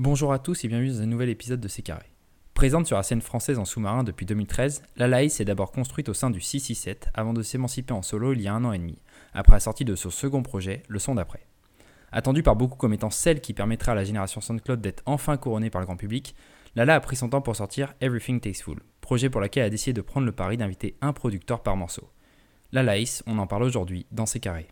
Bonjour à tous et bienvenue dans un nouvel épisode de C'est Carré. Présente sur la scène française en sous-marin depuis 2013, la Laïs s'est d'abord construite au sein du 667 avant de s'émanciper en solo il y a un an et demi, après la sortie de son second projet, Le Son d'après. Attendue par beaucoup comme étant celle qui permettra à la génération SoundCloud d'être enfin couronnée par le grand public, Lala a pris son temps pour sortir Everything Tasteful, projet pour lequel elle a décidé de prendre le pari d'inviter un producteur par morceau. La Laïs, on en parle aujourd'hui dans C'est Carré.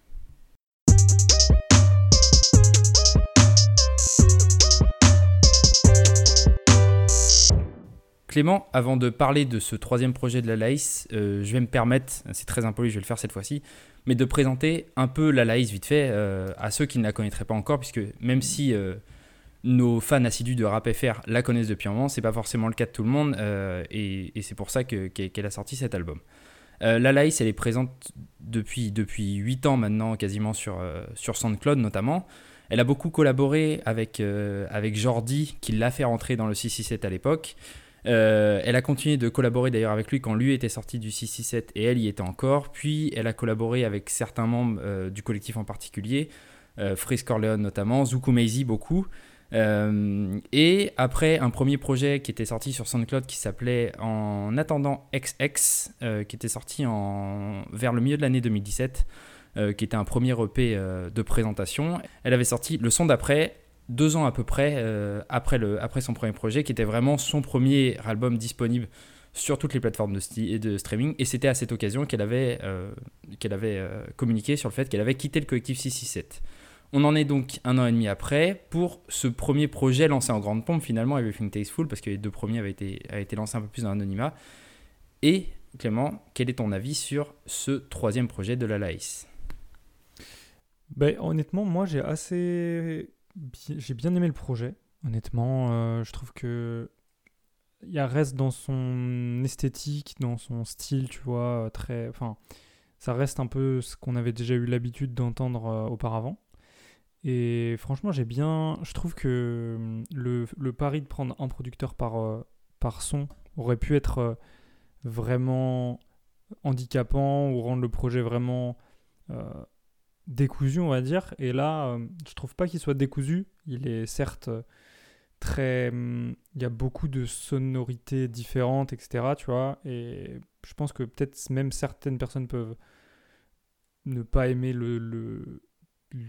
Clément, avant de parler de ce troisième projet de la Laïs, euh, je vais me permettre, c'est très impoli, je vais le faire cette fois-ci, mais de présenter un peu la Laïs vite fait euh, à ceux qui ne la connaîtraient pas encore, puisque même si euh, nos fans assidus de Rap FR la connaissent depuis un moment, c'est pas forcément le cas de tout le monde, et, c'est pour ça qu'elle a sorti cet album. la Laïs, elle est présente depuis, depuis 8 ans maintenant, quasiment sur, sur SoundCloud notamment. Elle a beaucoup collaboré avec, avec Jordi, qui l'a fait rentrer dans le 667 à l'époque. Euh, elle a continué de collaborer d'ailleurs avec lui quand lui était sorti du 667 et elle y était encore. Puis elle a collaboré avec certains membres euh, du collectif en particulier, euh, Frisk Corleone notamment, Zuku Maisie beaucoup. Euh, et après un premier projet qui était sorti sur SoundCloud qui s'appelait En attendant XX, qui était sorti en, vers le milieu de l'année 2017, qui était un premier EP de présentation, elle avait sorti le son d'après deux ans à peu près euh, après, le, après son premier projet, qui était vraiment son premier album disponible sur toutes les plateformes de, streaming. Et c'était à cette occasion qu'elle avait, euh, qu'elle avait euh, communiqué sur le fait qu'elle avait quitté le collectif 667. On en est donc un an et demi après pour ce premier projet lancé en grande pompe, finalement, Everything Tasteful, parce que les deux premiers avaient été, avaient été lancés un peu plus dans l'anonymat. Et Clément, quel est ton avis sur ce troisième projet de la Laïs? Ben, Honnêtement, moi j'ai assez j'ai bien aimé le projet, honnêtement. Euh, je trouve que il reste dans son esthétique, dans son style, tu vois, très. Enfin, ça reste un peu ce qu'on avait déjà eu l'habitude d'entendre euh, auparavant. Et franchement, j'ai bien. Je trouve que hum, le, le, pari de prendre un producteur par, euh, par son aurait pu être vraiment handicapant ou rendre le projet vraiment décousu, on va dire. Et là, euh, je trouve pas qu'il soit décousu. Il est certes euh, très. Hum, il y a beaucoup de sonorités différentes, etc. Tu vois. Et je pense que peut-être même certaines personnes peuvent ne pas aimer le,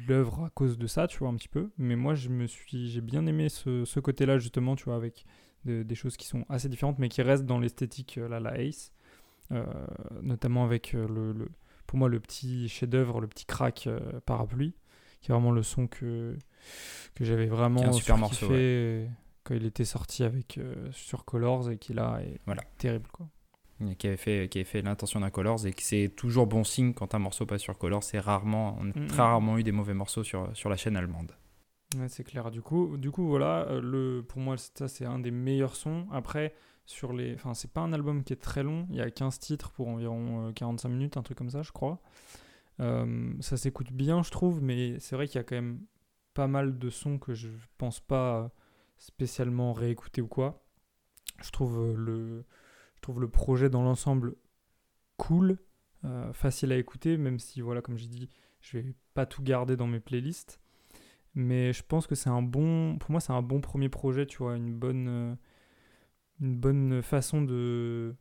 l'œuvre à cause de ça, tu vois, un petit peu. Mais moi, je me suis, j'ai bien aimé ce, côté-là, justement, tu vois, avec des choses qui sont assez différentes, mais qui restent dans l'esthétique, euh, là, la Ace. notamment avec le, pour moi le petit chef-d'œuvre, le petit crack euh, parapluie, qui est vraiment le son que, que j'avais vraiment un super morceau, quand il était sorti avec euh, sur Colors et qui là est voilà. terrible quoi. Qui avait fait, qui avait fait l'intention d'un Colors et que c'est toujours bon signe quand un morceau passe sur Colors. C'est rarement, on a mm, très mm. rarement eu des mauvais morceaux sur, sur la chaîne allemande. Ouais, c'est clair. Du coup, du coup voilà, euh, le, pour moi, ça c'est un des meilleurs sons. Après, sur les. Enfin, c'est pas un album qui est très long, il y a 15 titres pour environ 45 euh, minutes, un truc comme ça, je crois. Euh, ça s'écoute bien, je trouve, mais c'est vrai qu'il y a quand même pas mal de sons que je pense pas spécialement réécouter ou quoi. Je trouve le projet dans l'ensemble cool, facile à écouter, même si, voilà, comme j'ai dit, je vais pas tout garder dans mes playlists. Mais je pense que c'est un bon. Pour moi, c'est un bon premier projet, tu vois, une bonne une bonne façon de,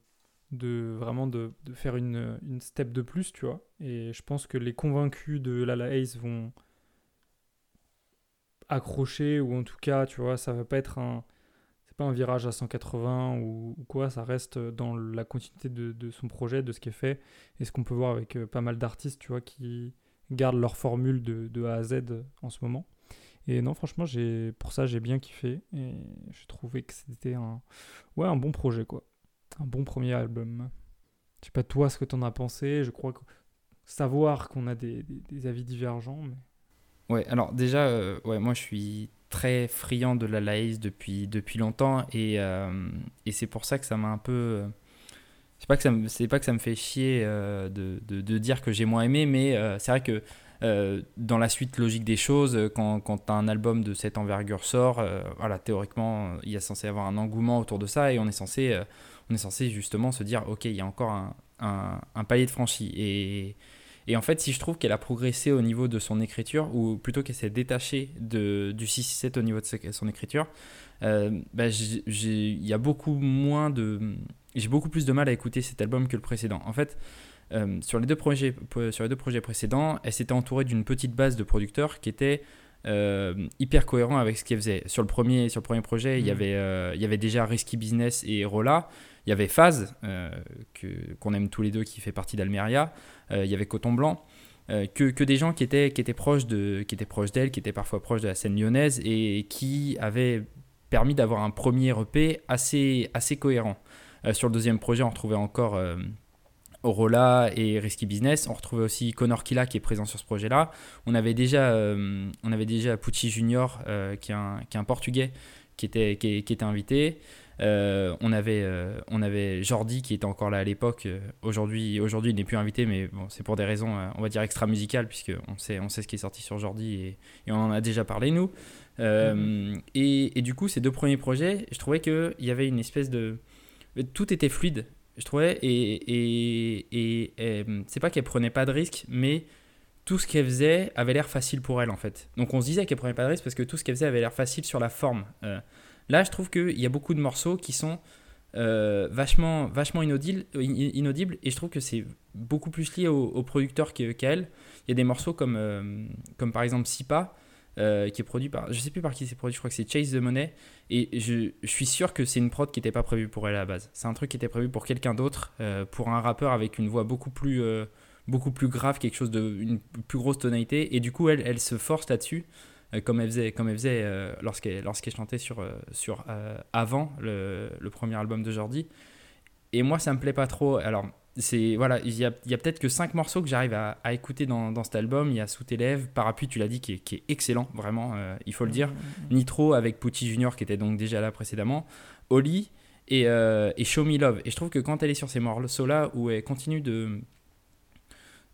de vraiment de, faire une, une, step de plus, tu vois. Et je pense que les convaincus de Lala Ace vont accrocher, ou en tout cas, tu vois, ça va pas être un. C'est pas un virage à 180 ou, quoi, ça reste dans la continuité de, de, son projet, de ce qui est fait, et ce qu'on peut voir avec euh, pas mal d'artistes, tu vois, qui gardent leur formule de, de A à Z en ce moment. Et non, franchement, j'ai pour ça, j'ai bien kiffé. Et j'ai trouvé que c'était un, ouais, un bon projet, quoi. Un bon premier album. Je sais pas toi ce que t'en as pensé. Je crois que savoir qu'on a des, des, avis divergents. Mais... Ouais, alors déjà, euh, ouais, moi je suis très friand de la Laïs depuis, depuis longtemps. Et, euh, et c'est pour ça que ça m'a un peu. Euh, c'est pas, que ça me, pas que ça me fait chier de, de, de, dire que j'ai moins aimé, mais c'est vrai que euh, dans la suite logique des choses, euh, quand, un album de cette envergure sort, euh, voilà, théoriquement, il y a censé avoir un engouement autour de ça et on est censé, on est censé justement se dire, ok, il y a encore un, palier de franchi. Et, en fait, si je trouve qu'elle a progressé au niveau de son écriture, ou plutôt qu'elle s'est détachée de, du 667 au niveau de son écriture, bah, il y a beaucoup moins de. J'ai beaucoup plus de mal à écouter cet album que le précédent. En fait, euh, sur, les deux projets, sur les deux projets précédents, elle s'était entourée d'une petite base de producteurs qui était euh, hyper cohérent avec ce qu'elle faisait. Sur le premier, sur le premier projet, il, y mm. avait, il y avait déjà Risky Business et Rolla. Il y avait Phase, que, qu'on aime tous les deux, qui fait partie d'Almeria. il y avait Coton Blanc. que, que, des gens qui étaient, qui étaient proches de, qui étaient proches d'elle, qui étaient parfois proches de la scène lyonnaise et qui avaient permis d'avoir un premier EP assez, assez cohérent. Euh, sur le deuxième projet, on retrouvait encore euh, Orola et Risky Business. On retrouvait aussi Connor Killa qui est présent sur ce projet-là. On avait déjà, euh, on avait déjà Pucci Junior, qui, est un, qui est un Portugais, qui était, qui, était invité. on, avait, on avait Jordi qui était encore là à l'époque. aujourd'hui, aujourd'hui, il n'est plus invité, mais bon, c'est pour des raisons, on va dire, extra-musicales, puisqu'on sait, on sait ce qui est sorti sur Jordi et, et on en a déjà parlé, nous. Euh, mhm. et, et, du coup, ces deux premiers projets, je trouvais qu'il y avait une espèce de. Tout était fluide, je trouvais. Et, et, et c'est pas qu'elle prenait pas de risques, mais tout ce qu'elle faisait avait l'air facile pour elle en fait. Donc on se disait qu'elle prenait pas de risques parce que tout ce qu'elle faisait avait l'air facile sur la forme. Euh, là, je trouve qu'il y a beaucoup de morceaux qui sont euh, vachement, vachement inaudibles, inaudibles, et je trouve que c'est beaucoup plus lié au, au producteur qu'à elle. Il y a des morceaux comme, comme par exemple Sipa euh, qui est produit par, je sais plus par qui c'est produit, je crois que c'est Chase the Money, et je, je suis sûr que c'est une prod qui n'était pas prévue pour elle à la base. C'est un truc qui était prévu pour quelqu'un d'autre, euh, pour un rappeur avec une voix beaucoup plus, euh, beaucoup plus grave, quelque chose de, une plus grosse tonalité, et du coup elle, elle se force là-dessus, comme elle faisait, comme elle faisait lorsqu'elle, lorsqu'elle chantait sur, sur avant le, le, premier album de Jordi. Et moi ça me plaît pas trop. Alors c'est voilà, il y a, y a peut-être que cinq morceaux que j'arrive à, à, écouter dans, dans, cet album. Il y a Sous tes lèvres, Parapluie, tu l'as dit, qui est, qui est, excellent, vraiment, euh, il faut le dire. Nitro avec Pucci Junior, qui était donc déjà là précédemment. Oli et, euh, et Show Me Love. Et je trouve que quand elle est sur ces morceaux-là, où elle continue de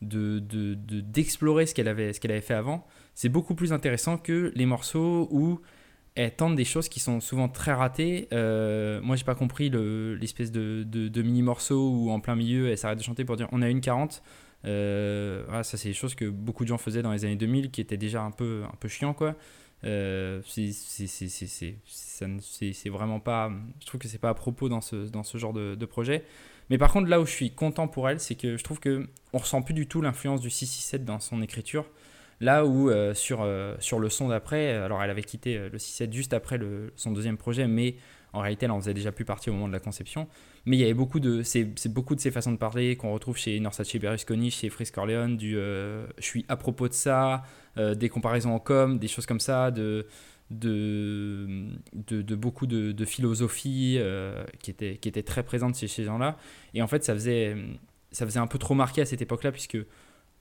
d'explorer de, de, ce qu'elle avait, ce qu'elle avait fait avant, c'est beaucoup plus intéressant que les morceaux où elle tente des choses qui sont souvent très ratées. Euh, moi, j'ai pas compris l'espèce de, de, mini morceau où en plein milieu, elle s'arrête de chanter pour dire on a une 40. Euh, ça, c'est des choses que beaucoup de gens faisaient dans les années 2000 qui étaient déjà un peu, un peu chiant, quoi. Euh, c'est vraiment pas. Je trouve que c'est pas à propos dans ce, genre de, de, projet. Mais par contre, là où je suis content pour elle, c'est que je trouve qu'on ressent plus du tout l'influence du 667 dans son écriture. Là où euh, sur, euh, sur le son d'après, alors elle avait quitté euh, le 6-7 juste après son deuxième projet, mais en réalité elle en faisait déjà plus partie au moment de la conception. Mais il y avait beaucoup de, c'est, beaucoup de ces façons de parler qu'on retrouve chez Norsace Berlusconi, chez Frisk Corleone, du je suis à propos de ça, des comparaisons en com, des choses comme ça, de, de, de, beaucoup de, de philosophie qui, était, qui était très présente chez ces gens-là. Et en fait ça faisait, ça faisait un peu trop marqué à cette époque-là, puisque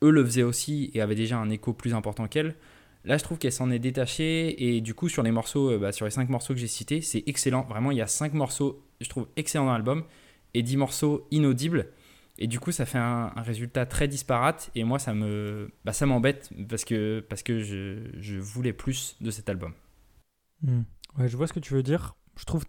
eux le faisaient aussi et avaient déjà un écho plus important qu'elle. Là, je trouve qu'elle s'en est détachée et du coup, sur les morceaux, euh, bah, sur les cinq morceaux que j'ai cités, c'est excellent. Vraiment, il y a cinq morceaux, je trouve, excellents dans l'album et dix morceaux inaudibles. Et du coup, ça fait un, résultat très disparate. Et moi, ça me, bah, ça m'embête parce que, parce que je, je, voulais plus de cet album. Hmm. Ouais, je vois ce que tu veux dire. Je trouve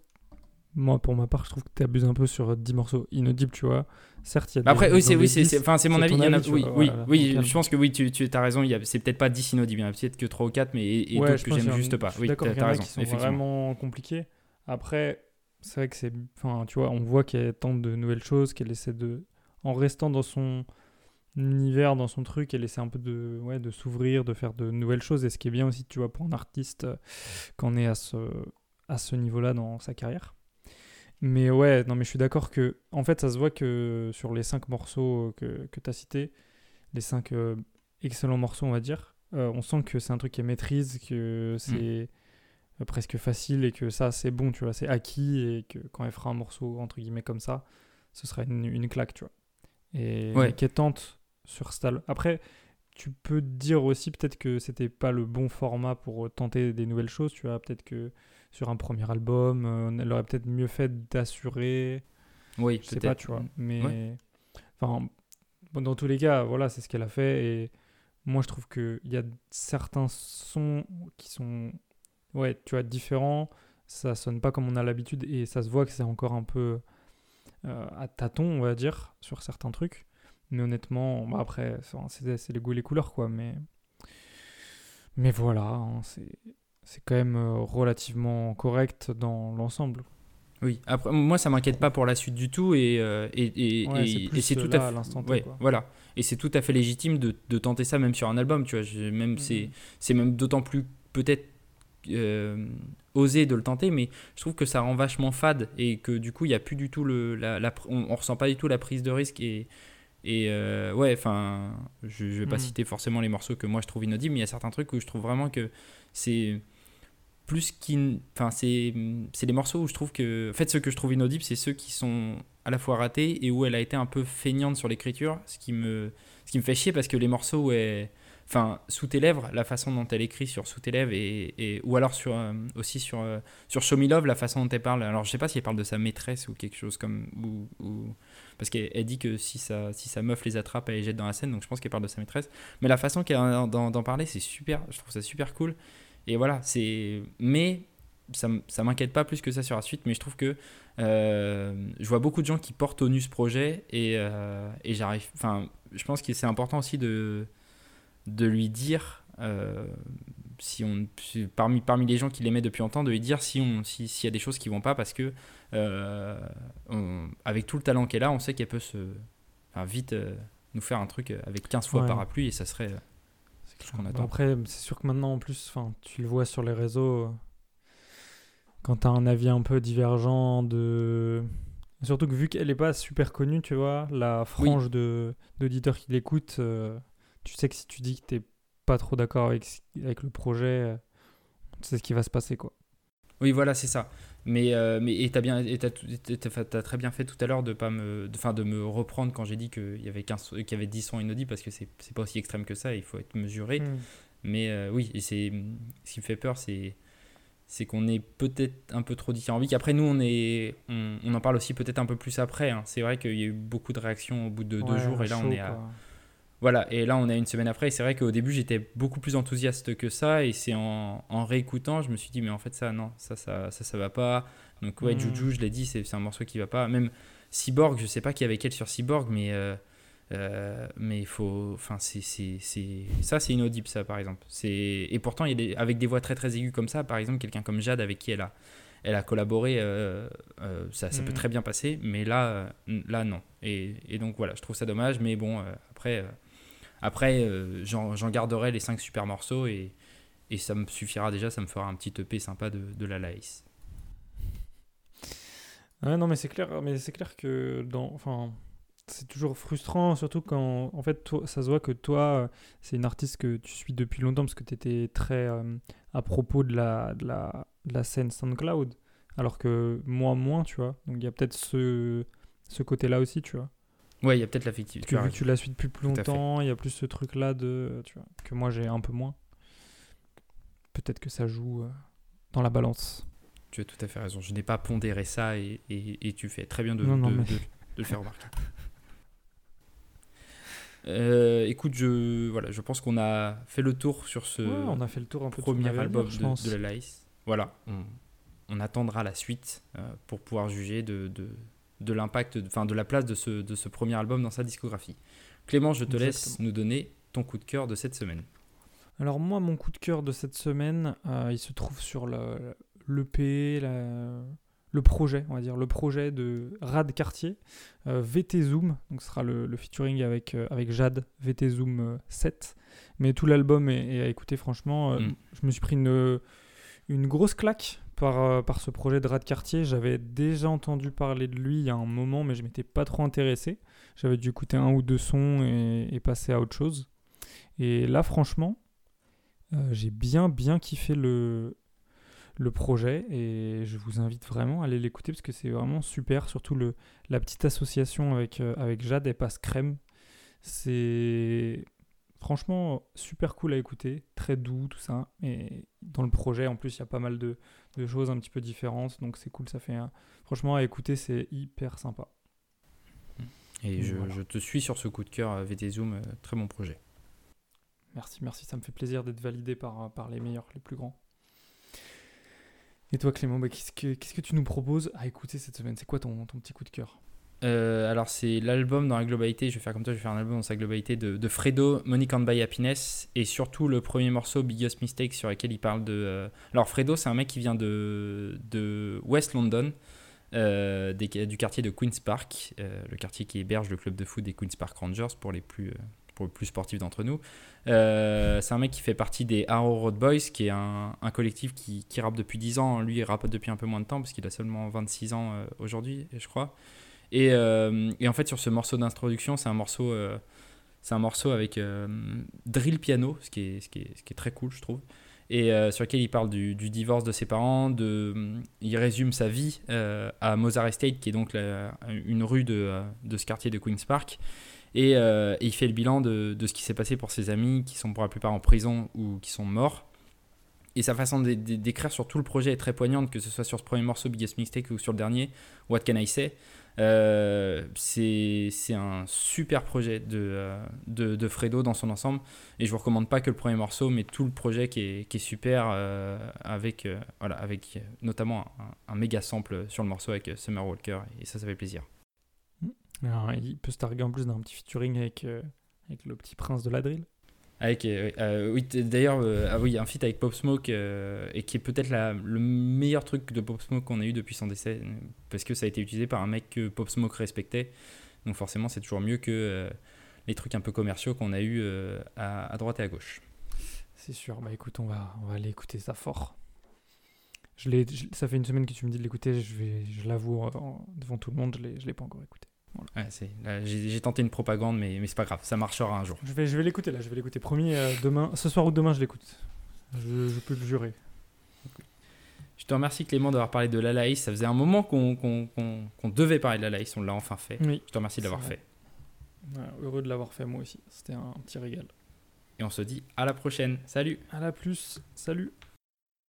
moi, pour ma part, je trouve que tu abuses un peu sur 10 morceaux inaudibles, tu vois. Certes, il y a des, Après, oui, c'est oui, c'est enfin, c'est mon avis. Il y en a, oui, oui, oui je pense que oui, tu, tu as raison. C'est peut-être pas 10 inaudibles, il y en a peut-être que 3 ou 4, mais et, d'autres que j'aime juste pas. Oui, tu as, raison. C'est vraiment compliqué. Après, c'est vrai que c'est. Enfin, tu vois, on voit qu'elle tente de nouvelles choses, qu'elle essaie de. En restant dans son univers, dans son truc, elle essaie un peu de, ouais, de s'ouvrir, de faire de nouvelles choses. Et ce qui est bien aussi, tu vois, pour un artiste, euh, quand on est à ce, à ce niveau-là dans sa carrière. Mais ouais, non, mais je suis d'accord que, en fait, ça se voit que sur les cinq morceaux que, que tu as cités, les cinq euh, excellents morceaux, on va dire, euh, on sent que c'est un truc qu'elle maîtrise, que c'est mm. presque facile et que ça, c'est bon, tu vois, c'est acquis et que quand elle fera un morceau, entre guillemets, comme ça, ce sera une, une claque, tu vois. Et qu'elle tente sur Stall. Après, tu peux dire aussi peut-être que c'était pas le bon format pour tenter des nouvelles choses, tu vois, peut-être que sur un premier album. Euh, elle aurait peut-être mieux fait d'assurer. Oui, je sais pas, tu vois. Mais enfin, dans tous les cas, voilà, c'est ce qu'elle a fait. Et moi, je trouve qu'il y a certains sons qui sont, ouais, tu vois, différents. Ça sonne pas comme on a l'habitude et ça se voit que c'est encore un peu euh, à tâtons, on va dire, sur certains trucs. mais honnêtement, bah, après, c'est c'est les goûts et les couleurs, quoi. Mais, mais voilà, hein, c'est c'est quand même euh, relativement correct dans l'ensemble. Oui, après, moi ça m'inquiète pas pour la suite du tout et, euh, et, et, c'est tout à fait. Ouais, voilà. Et c'est tout à fait légitime de, de, tenter ça même sur un album, tu vois. même, mm-hmm. C'est même d'autant plus peut-être euh, osé de le tenter, mais je trouve que ça rend vachement fade et que du coup il y a plus du tout le. La, on, on, ressent pas du tout la prise de risque et. Et euh, ouais, enfin, je, je vais pas mm. citer forcément les morceaux que moi je trouve inaudibles, mais il y a certains trucs où je trouve vraiment que c'est plus qu'in. Enfin, c'est, des morceaux où je trouve que. En fait, ceux que je trouve inaudibles, c'est ceux qui sont à la fois ratés et où elle a été un peu feignante sur l'écriture, ce qui me, ce qui me fait chier parce que les morceaux où elle. Enfin, sous tes lèvres, la façon dont elle écrit sur sous tes lèvres et, et ou alors sur euh, aussi sur euh, sur Show Me Love, la façon dont elle parle. Alors, je sais pas si elle parle de sa maîtresse ou quelque chose comme ou, ou parce qu'elle dit que si sa si sa meuf les attrape, elle les jette dans la scène. Donc, je pense qu'elle parle de sa maîtresse. Mais la façon qu'elle d'en parler, c'est super. Je trouve ça super cool. Et voilà, c'est. Mais ça, ça m'inquiète pas plus que ça sur la suite, mais je trouve que euh, je vois beaucoup de gens qui portent au nu ce projet et, euh, et j'arrive. Enfin, je pense que c'est important aussi de, de lui dire. Euh, si on, parmi, parmi les gens qui l'aimaient depuis longtemps, de lui dire si on, s'il y a des choses qui vont pas, parce que avec tout le talent qu'elle a, on sait qu'elle peut se, vite nous faire un truc avec 15 fois parapluie et ça serait après, c'est sûr que maintenant, en plus, tu le vois sur les réseaux, quand tu as un avis un peu divergent de. Surtout que vu qu'elle n'est pas super connue, tu vois, la frange d'auditeurs qui l'écoutent, euh, tu sais que si tu dis que tu pas trop d'accord avec, avec le projet, euh, tu sais ce qui va se passer, quoi. Oui, voilà, c'est ça. Mais, euh, mais et t'as bien, et as, très bien fait tout à l'heure de pas me, de, de me reprendre quand j'ai dit qu'il y avait 15, qu'il y avait 10 sons inaudibles parce que c'est, c'est pas aussi extrême que ça. Il faut être mesuré. Hmm. Mais euh, oui, et c'est, ce qui me fait peur, c'est, c'est qu'on est peut-être un peu trop dithyrambique. Après, nous, on est, on, on en parle aussi peut-être un peu plus après. Hein. C'est vrai qu'il y a eu beaucoup de réactions au bout de deux jours, et là, on est à, voilà, et là on est une semaine après, et c'est vrai qu'au début j'étais beaucoup plus enthousiaste que ça, et c'est en, réécoutant, je me suis dit, mais en fait ça, non, ça, ça, ça, ça va pas. Donc ouais, hmm. Juju, je l'ai dit, c'est un morceau qui va pas. Même Cyborg, je sais pas qui avait quel sur Cyborg, mais euh, euh, mais il faut, enfin c'est ça c'est inaudible ça par exemple. Et pourtant il y a des, avec des voix très très aiguës comme ça, par exemple quelqu'un comme Jade avec qui elle a elle a collaboré, euh, ça, ça peut hmm. très bien passer, mais là, là non. Et, et, donc voilà, je trouve ça dommage, mais bon, après, après, euh, j'en garderai les 5 super morceaux et, et, ça me suffira déjà, ça me fera un petit EP sympa de, de la Laïs. Non, mais c'est clair, clair que c'est toujours frustrant, surtout quand, en fait, ça se voit que toi, c'est une artiste que tu suis depuis longtemps parce que tu étais très euh, à propos de la, de la, la scène SoundCloud, alors que moi moins, tu vois. Donc il y a peut-être ce, ce côté-là aussi, tu vois. Ouais, il y a peut-être l'affectivité. Vu que tu la suis depuis plus longtemps, il y a plus ce truc-là de, tu vois, que moi j'ai un peu moins. Peut-être que ça joue euh, dans la balance. Tu as tout à fait raison. Je n'ai pas pondéré ça et, et, tu fais très bien de, de, de, le faire remarquer. Euh, écoute, je, voilà, je pense qu'on a fait le tour sur ce on a fait le tour un premier album de, de, la Lice. Voilà, on, on, attendra la suite euh, pour pouvoir juger de, de l'impact, enfin de la place de ce, de ce premier album dans sa discographie. Clément, je te laisse nous donner ton coup de cœur de cette semaine. Alors moi, mon coup de cœur de cette semaine, euh, il se trouve sur l'EP, le projet, on va dire, le projet de Rad Cartier, euh, VT Zoom, donc ce sera le, featuring avec, euh, avec Jade, VT Zoom 7. Mais tout l'album est, à écouter, franchement. Mm. Je me suis pris une, une grosse claque par, euh, par ce projet de Rad Cartier. J'avais déjà entendu parler de lui il y a un moment, mais je m'étais pas trop intéressé. J'avais dû écouter un ou deux sons et, passer à autre chose. Et là, franchement, euh, j'ai bien, bien kiffé le, le projet et je vous invite vraiment à aller l'écouter parce que c'est vraiment super. Surtout le, la petite association avec, euh, avec Jade et Passe Crème. C'est franchement super cool à écouter, très doux, tout ça. Et dans le projet, en plus, il y a pas mal de, de choses un petit peu différentes. Donc c'est cool, ça fait franchement à écouter, c'est hyper sympa. Et je, je, te suis sur ce coup de cœur euh, VT Zoom, euh, très bon projet. Merci, merci, ça me fait plaisir d'être validé par, par les meilleurs, les plus grands. Et toi Clément, bah, qu'est-ce, que, qu'est-ce que tu nous proposes à écouter cette semaine? C'est quoi ton, ton petit coup de cœur? Euh, alors, c'est l'album dans la globalité. Je vais faire comme toi, je vais faire un album dans sa globalité de, Fredo, Money Can't Buy Happiness. Et surtout le premier morceau, Biggest Mistake, sur lequel il parle de. euh, Alors, Fredo, c'est un mec qui vient de, de West London, euh, du quartier de Queen's Park, le quartier qui héberge le club de foot des Queen's Park Rangers pour les plus, pour les plus sportifs d'entre nous. C'est un mec qui fait partie des Arrow Road Boys, qui est un, un collectif qui, qui rappe depuis 10 ans. Lui, il rappe depuis un peu moins de temps, parce qu'il a seulement 26 ans aujourd'hui, je crois. Et, euh, et en fait, sur ce morceau d'introduction, c'est un morceau, euh, c'est un morceau avec euh, drill piano, ce qui, est, ce, qui est, ce qui est très cool, je trouve. Et sur lequel il parle du, divorce de ses parents, de, il résume sa vie à Mozart Estate, qui est donc une rue de, de ce quartier de Queen's Park. Et, et il fait le bilan de, de ce qui s'est passé pour ses amis, qui sont pour la plupart en prison ou qui sont morts. Et sa façon d'é- d'é- d'écrire sur tout le projet est très poignante, que ce soit sur ce premier morceau, Biggest Mistake, ou sur le dernier, What Can I Say? Euh, c'est un super projet de, euh, de, de Fredo dans son ensemble. Et je vous recommande pas que le premier morceau, mais tout le projet qui est, qui est super, euh, avec, euh, voilà, avec notamment un, un méga sample sur le morceau avec Summer Walker. Et ça, ça fait plaisir. Alors, il peut se targuer en plus d'un petit featuring avec, avec le petit prince de la drill. Avec, euh, euh, oui, t- d'ailleurs, euh, ah oui, un feat avec Pop Smoke, euh, et qui est peut-être le meilleur truc de Pop Smoke qu'on a eu depuis son décès, euh, parce que ça a été utilisé par un mec que Pop Smoke respectait. Donc forcément, c'est toujours mieux que euh, les trucs un peu commerciaux qu'on a eu euh, à, droite et à gauche. C'est sûr. Bah écoute, on va, on va aller écouter ça fort. Je l'ai, ça fait une semaine que tu me dis de l'écouter. Je vais, je l'avoue devant tout le monde, je je l'ai pas encore écouté. Ouais, c'est- là, j'ai tenté une propagande, mais, mais c'est pas grave, ça marchera un jour. Je vais, je vais l'écouter là. Je vais l'écouter. Promis, euh, demain, ce soir ou demain, je l'écoute. Je, je peux le jurer. Je te remercie Clément d'avoir parlé de l'Alaïs. Ça faisait un moment qu'on devait parler de l'Alaïs, on l'a enfin fait. Oui. Je te remercie de l'avoir fait. Ouais, heureux de l'avoir fait moi aussi. C'était un petit régal. Et on se dit à la prochaine. Salut À la plus. Salut.